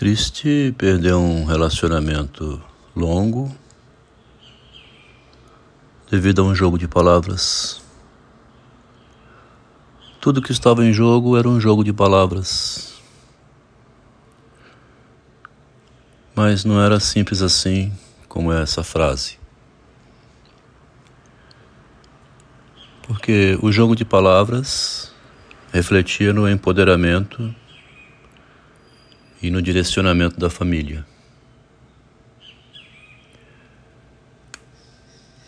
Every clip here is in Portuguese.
Triste perder um relacionamento longo devido a um jogo de palavras. Tudo que estava em jogo era um jogo de palavras. Mas não era simples assim como é essa frase. Porque o jogo de palavras refletia no empoderamento e no direcionamento da família.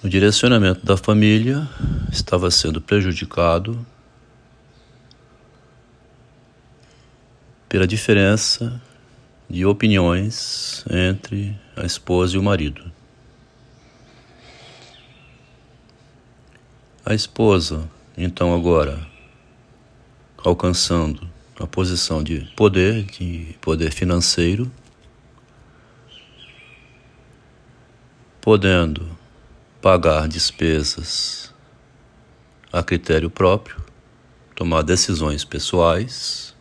O direcionamento da família estava sendo prejudicado pela diferença de opiniões entre a esposa e o marido. A esposa, então, agora, alcançando a posição de poder, de poder financeiro, podendo pagar despesas a critério próprio, tomar decisões pessoais,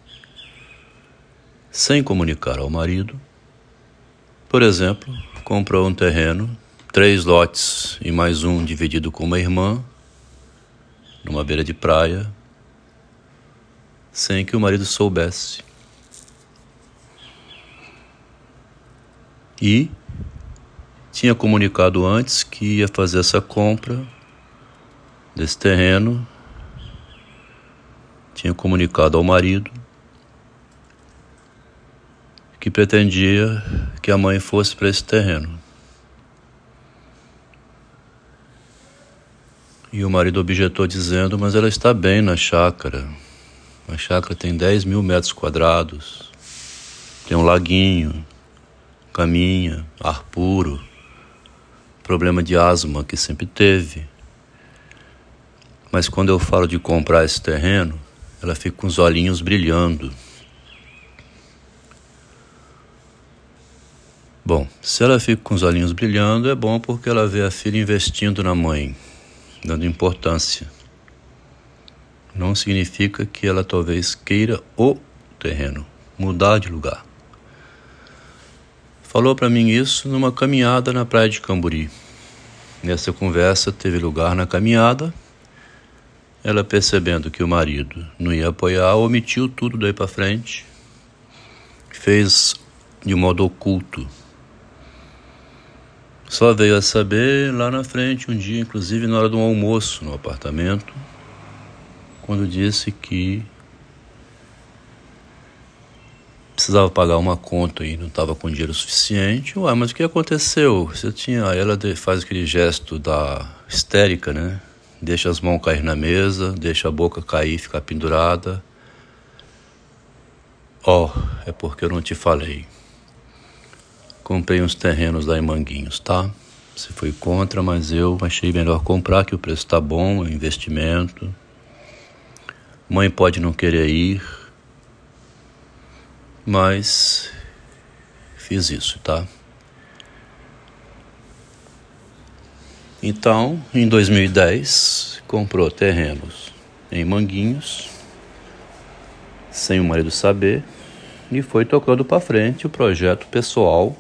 sem comunicar ao marido. Por exemplo, comprou um terreno, três lotes e mais um dividido com uma irmã, numa beira de praia, sem que o marido soubesse. E tinha comunicado antes que ia fazer essa compra desse terreno, tinha comunicado ao marido que pretendia que a mãe fosse para esse terreno. E o marido objetou dizendo: Mas ela está bem na chácara. A chácara tem 10 mil metros quadrados, tem um laguinho, caminha, ar puro, problema de asma que sempre teve. Mas quando eu falo de comprar esse terreno, ela fica com os olhinhos brilhando. Bom, se ela fica com os olhinhos brilhando, é bom porque ela vê a filha investindo na mãe, dando importância não significa que ela talvez queira o terreno, mudar de lugar. Falou para mim isso numa caminhada na praia de Camburi. Nessa conversa teve lugar na caminhada. Ela percebendo que o marido não ia apoiar, omitiu tudo daí para frente. Fez de modo oculto. Só veio a saber lá na frente, um dia, inclusive na hora do almoço no apartamento, quando disse que precisava pagar uma conta e não estava com dinheiro suficiente. Ué, mas o que aconteceu? Você tinha. Ela faz aquele gesto da histérica, né? Deixa as mãos cair na mesa, deixa a boca cair, ficar pendurada. Ó, oh, é porque eu não te falei. Comprei uns terrenos lá em Manguinhos, tá? Você foi contra, mas eu achei melhor comprar, que o preço tá bom, é um investimento. Mãe pode não querer ir, mas fiz isso, tá? Então, em 2010, comprou terrenos em Manguinhos, sem o marido saber, e foi tocando para frente o projeto pessoal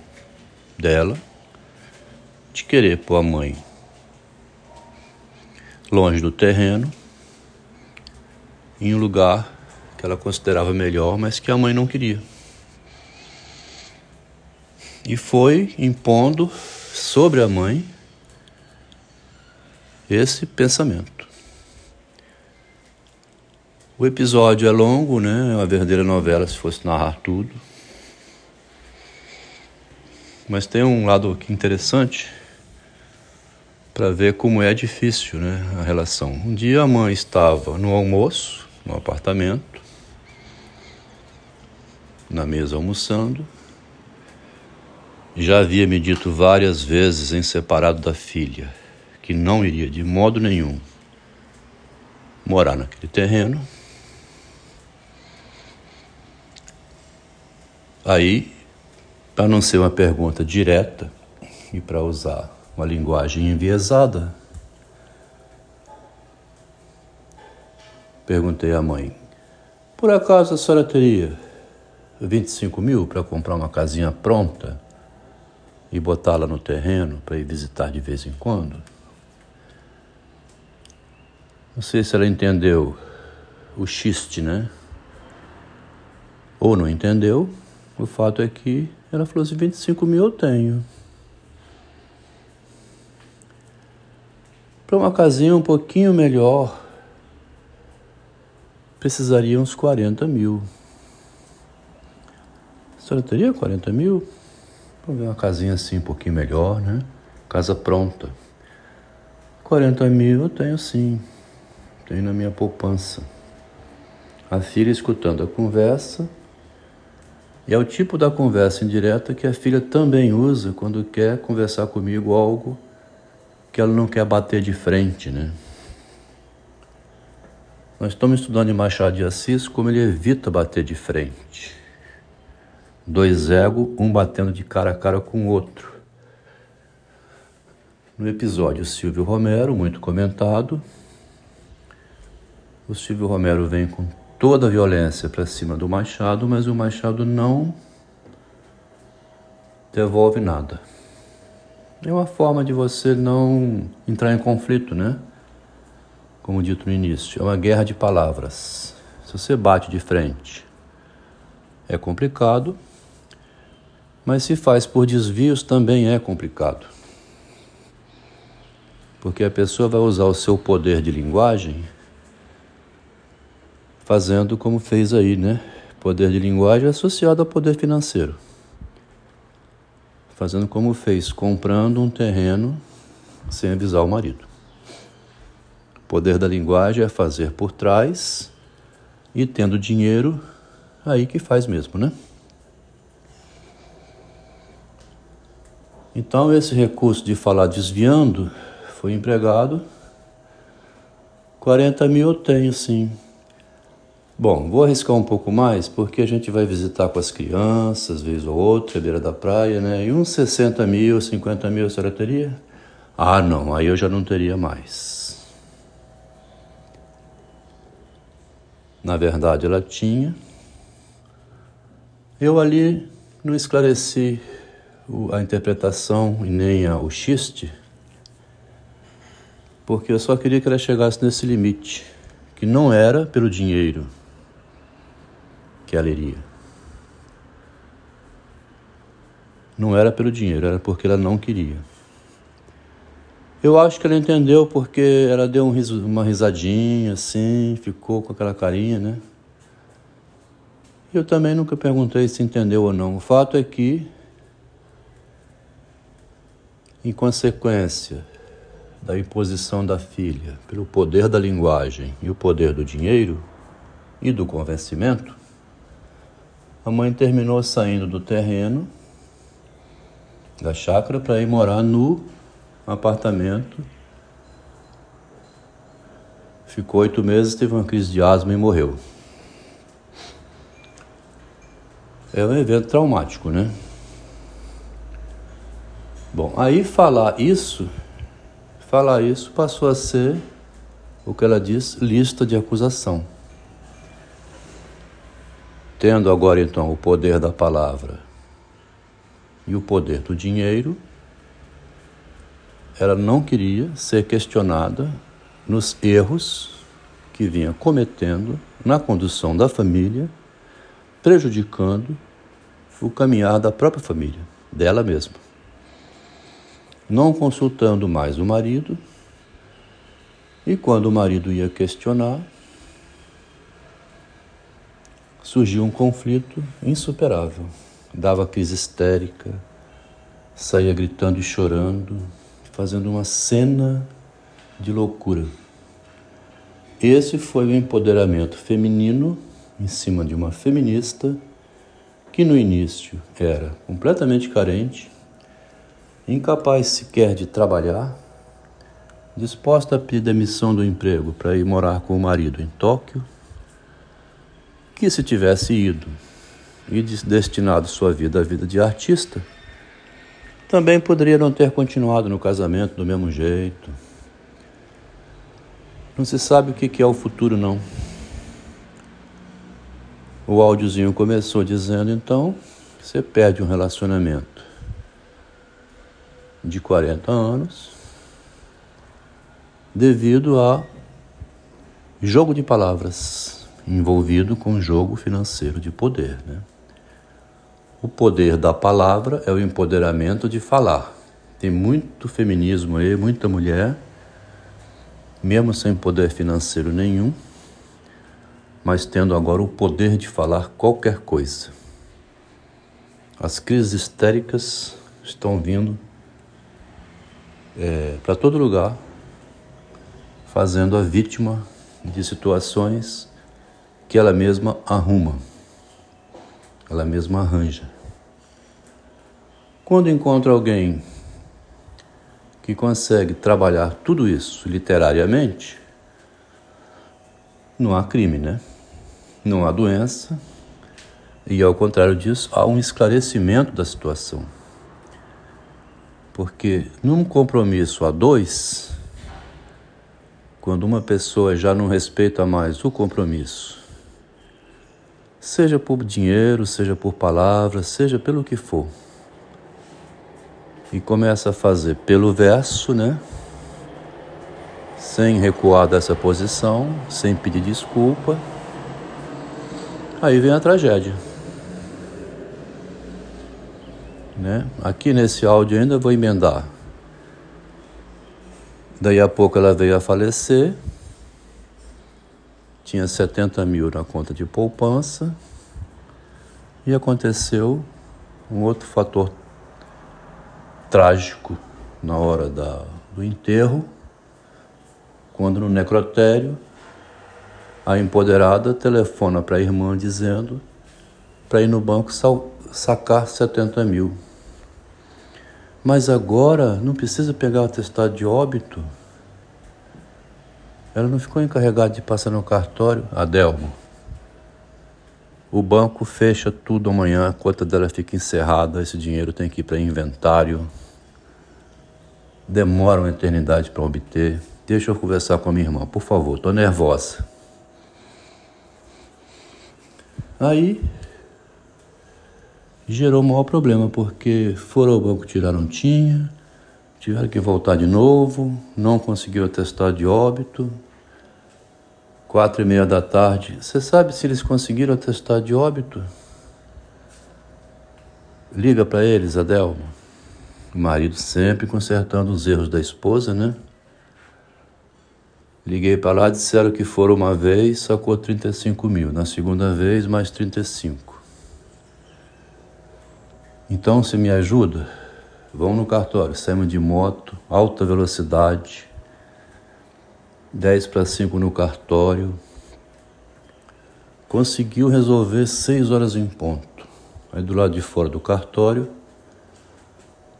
dela de querer pôr a mãe longe do terreno em um lugar que ela considerava melhor, mas que a mãe não queria. E foi impondo sobre a mãe esse pensamento. O episódio é longo, né? É uma verdadeira novela se fosse narrar tudo. Mas tem um lado aqui interessante para ver como é difícil, né, a relação. Um dia a mãe estava no almoço no apartamento, na mesa almoçando. Já havia me dito várias vezes em separado da filha que não iria de modo nenhum morar naquele terreno. Aí, para não ser uma pergunta direta e para usar uma linguagem enviesada, Perguntei à mãe: Por acaso a senhora teria 25 mil para comprar uma casinha pronta e botá-la no terreno para ir visitar de vez em quando? Não sei se ela entendeu o xiste, né? Ou não entendeu. O fato é que ela falou assim: 25 mil eu tenho. Para uma casinha um pouquinho melhor, precisaria uns 40 mil. A senhora teria 40 mil? Vamos ver uma casinha assim um pouquinho melhor, né? Casa pronta. 40 mil eu tenho sim. Tenho na minha poupança. A filha escutando a conversa. E é o tipo da conversa indireta que a filha também usa quando quer conversar comigo algo que ela não quer bater de frente, né? Nós estamos estudando em Machado de Assis como ele evita bater de frente. Dois egos, um batendo de cara a cara com o outro. No episódio Silvio Romero, muito comentado, o Silvio Romero vem com toda a violência para cima do Machado, mas o Machado não devolve nada. É uma forma de você não entrar em conflito, né? Como dito no início, é uma guerra de palavras. Se você bate de frente, é complicado, mas se faz por desvios também é complicado. Porque a pessoa vai usar o seu poder de linguagem fazendo como fez aí, né? Poder de linguagem associado ao poder financeiro. Fazendo como fez, comprando um terreno sem avisar o marido poder da linguagem é fazer por trás e tendo dinheiro, aí que faz mesmo, né? Então, esse recurso de falar desviando foi empregado. 40 mil eu tenho, sim. Bom, vou arriscar um pouco mais, porque a gente vai visitar com as crianças, vez ou outra, à beira da praia, né? E uns 60 mil, 50 mil a senhora teria? Ah, não, aí eu já não teria mais. Na verdade, ela tinha. Eu ali não esclareci a interpretação e nem o xiste, porque eu só queria que ela chegasse nesse limite, que não era pelo dinheiro que ela iria. Não era pelo dinheiro, era porque ela não queria. Eu acho que ela entendeu porque ela deu um riso, uma risadinha assim, ficou com aquela carinha, né? Eu também nunca perguntei se entendeu ou não. O fato é que, em consequência da imposição da filha pelo poder da linguagem e o poder do dinheiro e do convencimento, a mãe terminou saindo do terreno da chácara para ir morar no um apartamento. Ficou oito meses, teve uma crise de asma e morreu. É um evento traumático, né? Bom, aí falar isso, falar isso passou a ser o que ela diz, lista de acusação. Tendo agora então o poder da palavra e o poder do dinheiro, ela não queria ser questionada nos erros que vinha cometendo na condução da família, prejudicando o caminhar da própria família, dela mesma. Não consultando mais o marido, e quando o marido ia questionar, surgiu um conflito insuperável. Dava crise histérica, saía gritando e chorando, fazendo uma cena de loucura. Esse foi o empoderamento feminino em cima de uma feminista que no início era completamente carente, incapaz sequer de trabalhar, disposta a pedir demissão do emprego para ir morar com o marido em Tóquio, que se tivesse ido e destinado sua vida à vida de artista, também poderia não ter continuado no casamento do mesmo jeito. Não se sabe o que é o futuro, não. O áudiozinho começou dizendo então você perde um relacionamento de 40 anos devido a jogo de palavras envolvido com jogo financeiro de poder. Né? O poder da palavra é o empoderamento de falar. Tem muito feminismo aí, muita mulher, mesmo sem poder financeiro nenhum, mas tendo agora o poder de falar qualquer coisa. As crises histéricas estão vindo é, para todo lugar, fazendo a vítima de situações que ela mesma arruma, ela mesma arranja. Quando encontra alguém que consegue trabalhar tudo isso literariamente, não há crime, né? Não há doença, e ao contrário disso, há um esclarecimento da situação. Porque num compromisso a dois, quando uma pessoa já não respeita mais o compromisso, seja por dinheiro, seja por palavras, seja pelo que for, e começa a fazer pelo verso, né? Sem recuar dessa posição, sem pedir desculpa, aí vem a tragédia. Né? Aqui nesse áudio ainda vou emendar. Daí a pouco ela veio a falecer, tinha 70 mil na conta de poupança, e aconteceu um outro fator trágico na hora da, do enterro, quando no necrotério a empoderada telefona para a irmã dizendo para ir no banco sacar 70 mil. Mas agora não precisa pegar o atestado de óbito. Ela não ficou encarregada de passar no cartório, Adelmo. O banco fecha tudo amanhã, a conta dela fica encerrada, esse dinheiro tem que ir para inventário. Demora uma eternidade para obter. Deixa eu conversar com a minha irmã, por favor, estou nervosa. Aí gerou um maior problema, porque foram ao banco tirar não tinha, tiveram que voltar de novo, não conseguiu atestar de óbito. Quatro e meia da tarde. Você sabe se eles conseguiram atestar de óbito? Liga para eles, Adelmo. O marido sempre consertando os erros da esposa, né? Liguei para lá, disseram que foram uma vez, sacou 35 mil. Na segunda vez, mais 35. Então, se me ajuda, vão no cartório, saímos de moto, alta velocidade, 10 para 5 no cartório. Conseguiu resolver 6 horas em ponto. Aí do lado de fora do cartório,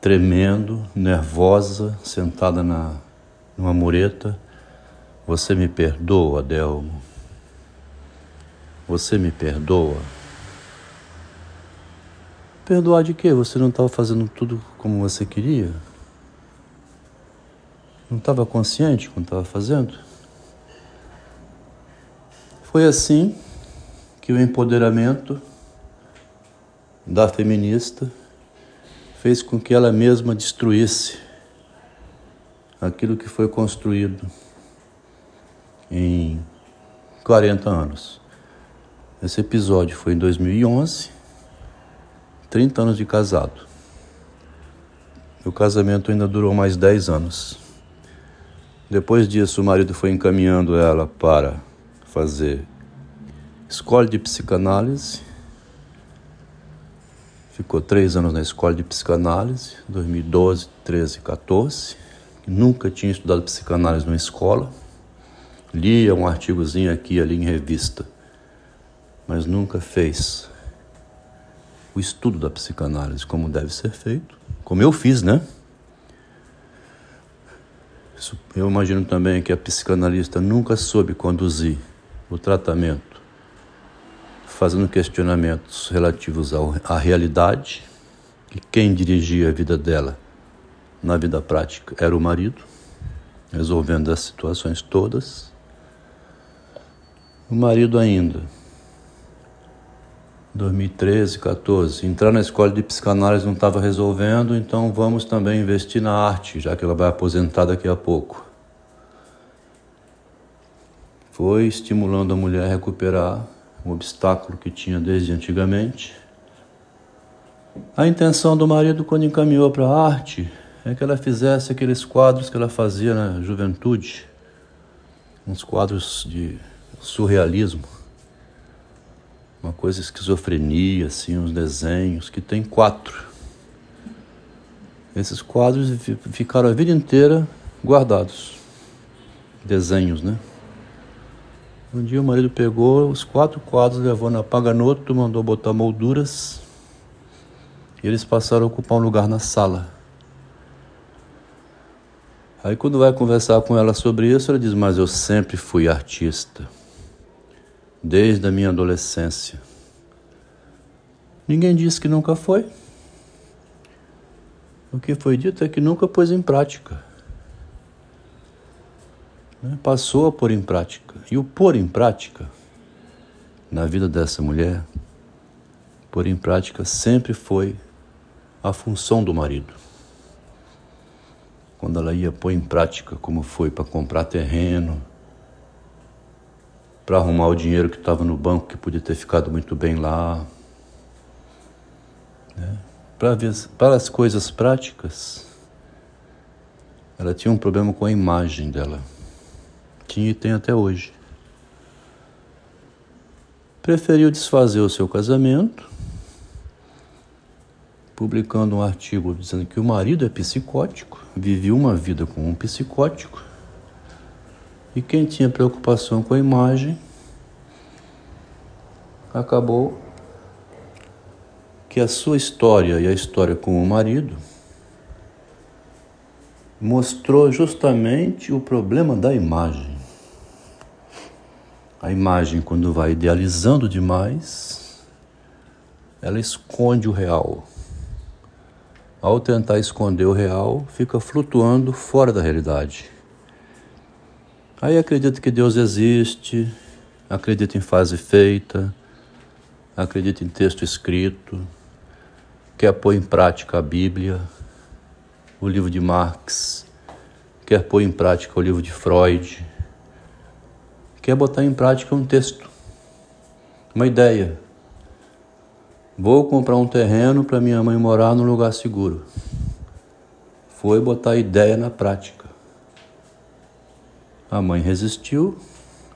tremendo, nervosa, sentada na, numa mureta. Você me perdoa, Adelmo? Você me perdoa? Perdoar de quê? Você não estava fazendo tudo como você queria? Não estava consciente quando estava fazendo? Foi assim que o empoderamento da feminista fez com que ela mesma destruísse aquilo que foi construído em 40 anos. Esse episódio foi em 2011 30 anos de casado. O casamento ainda durou mais 10 anos. Depois disso, o marido foi encaminhando ela para fazer escola de psicanálise. Ficou três anos na escola de psicanálise, 2012, 13, 14. Nunca tinha estudado psicanálise numa escola. Lia um artigozinho aqui ali em revista, mas nunca fez o estudo da psicanálise como deve ser feito, como eu fiz, né? Eu imagino também que a psicanalista nunca soube conduzir o tratamento, fazendo questionamentos relativos à realidade, e quem dirigia a vida dela na vida prática era o marido, resolvendo as situações todas. O marido ainda 2013, 14. Entrar na escola de psicanálise não estava resolvendo, então vamos também investir na arte, já que ela vai aposentar daqui a pouco. Foi estimulando a mulher a recuperar um obstáculo que tinha desde antigamente. A intenção do marido, quando encaminhou para a arte, é que ela fizesse aqueles quadros que ela fazia na juventude uns quadros de surrealismo uma coisa esquizofrenia, assim, uns desenhos, que tem quatro. Esses quadros ficaram a vida inteira guardados. Desenhos, né? Um dia o marido pegou os quatro quadros, levou na Paganoto, mandou botar molduras e eles passaram a ocupar um lugar na sala. Aí quando vai conversar com ela sobre isso, ela diz: Mas eu sempre fui artista desde a minha adolescência. Ninguém disse que nunca foi. O que foi dito é que nunca pôs em prática. Né? Passou a pôr em prática. E o pôr em prática, na vida dessa mulher, pôr em prática sempre foi a função do marido. Quando ela ia pôr em prática, como foi para comprar terreno, para arrumar o dinheiro que estava no banco, que podia ter ficado muito bem lá. Né? Para, as coisas práticas, ela tinha um problema com a imagem dela. Tinha e tem até hoje. Preferiu desfazer o seu casamento, publicando um artigo dizendo que o marido é psicótico, vivia uma vida com um psicótico e quem tinha preocupação com a imagem acabou que a sua história e a história com o marido mostrou justamente o problema da imagem. A imagem, quando vai idealizando demais, ela esconde o real. Ao tentar esconder o real, fica flutuando fora da realidade. Aí acredita que Deus existe, acredita em fase feita, acredita em texto escrito, quer pôr em prática a Bíblia, o livro de Marx, quer pôr em prática o livro de Freud, quer botar em prática um texto, uma ideia. Vou comprar um terreno para minha mãe morar num lugar seguro. Foi botar a ideia na prática. A mãe resistiu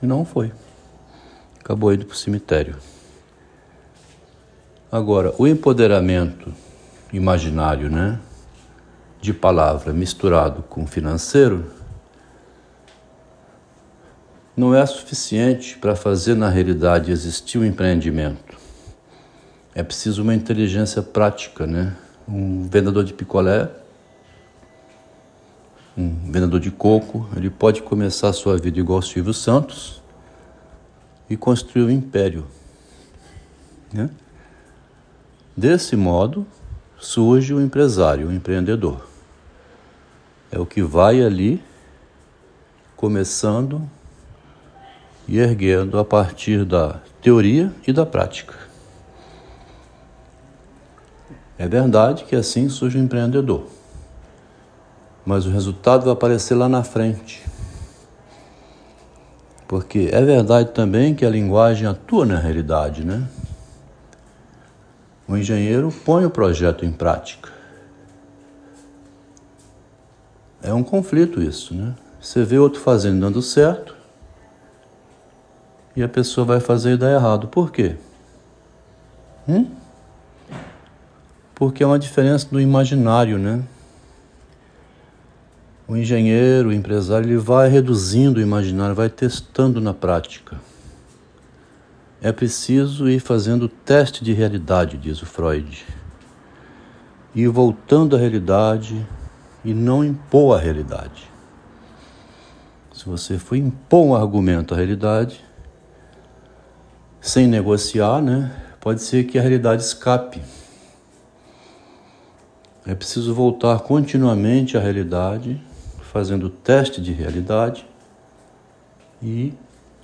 e não foi. Acabou indo para o cemitério. Agora, o empoderamento imaginário, né, de palavra misturado com financeiro, não é suficiente para fazer na realidade existir um empreendimento. É preciso uma inteligência prática, né? Um vendedor de picolé um vendedor de coco, ele pode começar a sua vida igual Silvio Santos e construir um império. Né? Desse modo, surge o empresário, o empreendedor. É o que vai ali começando e erguendo a partir da teoria e da prática. É verdade que assim surge o empreendedor mas o resultado vai aparecer lá na frente. Porque é verdade também que a linguagem atua na realidade, né? O engenheiro põe o projeto em prática. É um conflito isso, né? Você vê outro fazendo dando certo e a pessoa vai fazer e dar errado. Por quê? Hum? Porque é uma diferença do imaginário, né? O engenheiro, o empresário, ele vai reduzindo o imaginário, vai testando na prática. É preciso ir fazendo teste de realidade, diz o Freud. Ir voltando à realidade e não impor a realidade. Se você for impor um argumento à realidade, sem negociar, né, pode ser que a realidade escape. É preciso voltar continuamente à realidade fazendo teste de realidade e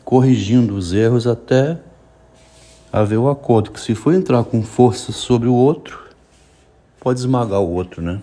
corrigindo os erros até haver o acordo que se for entrar com força sobre o outro, pode esmagar o outro, né?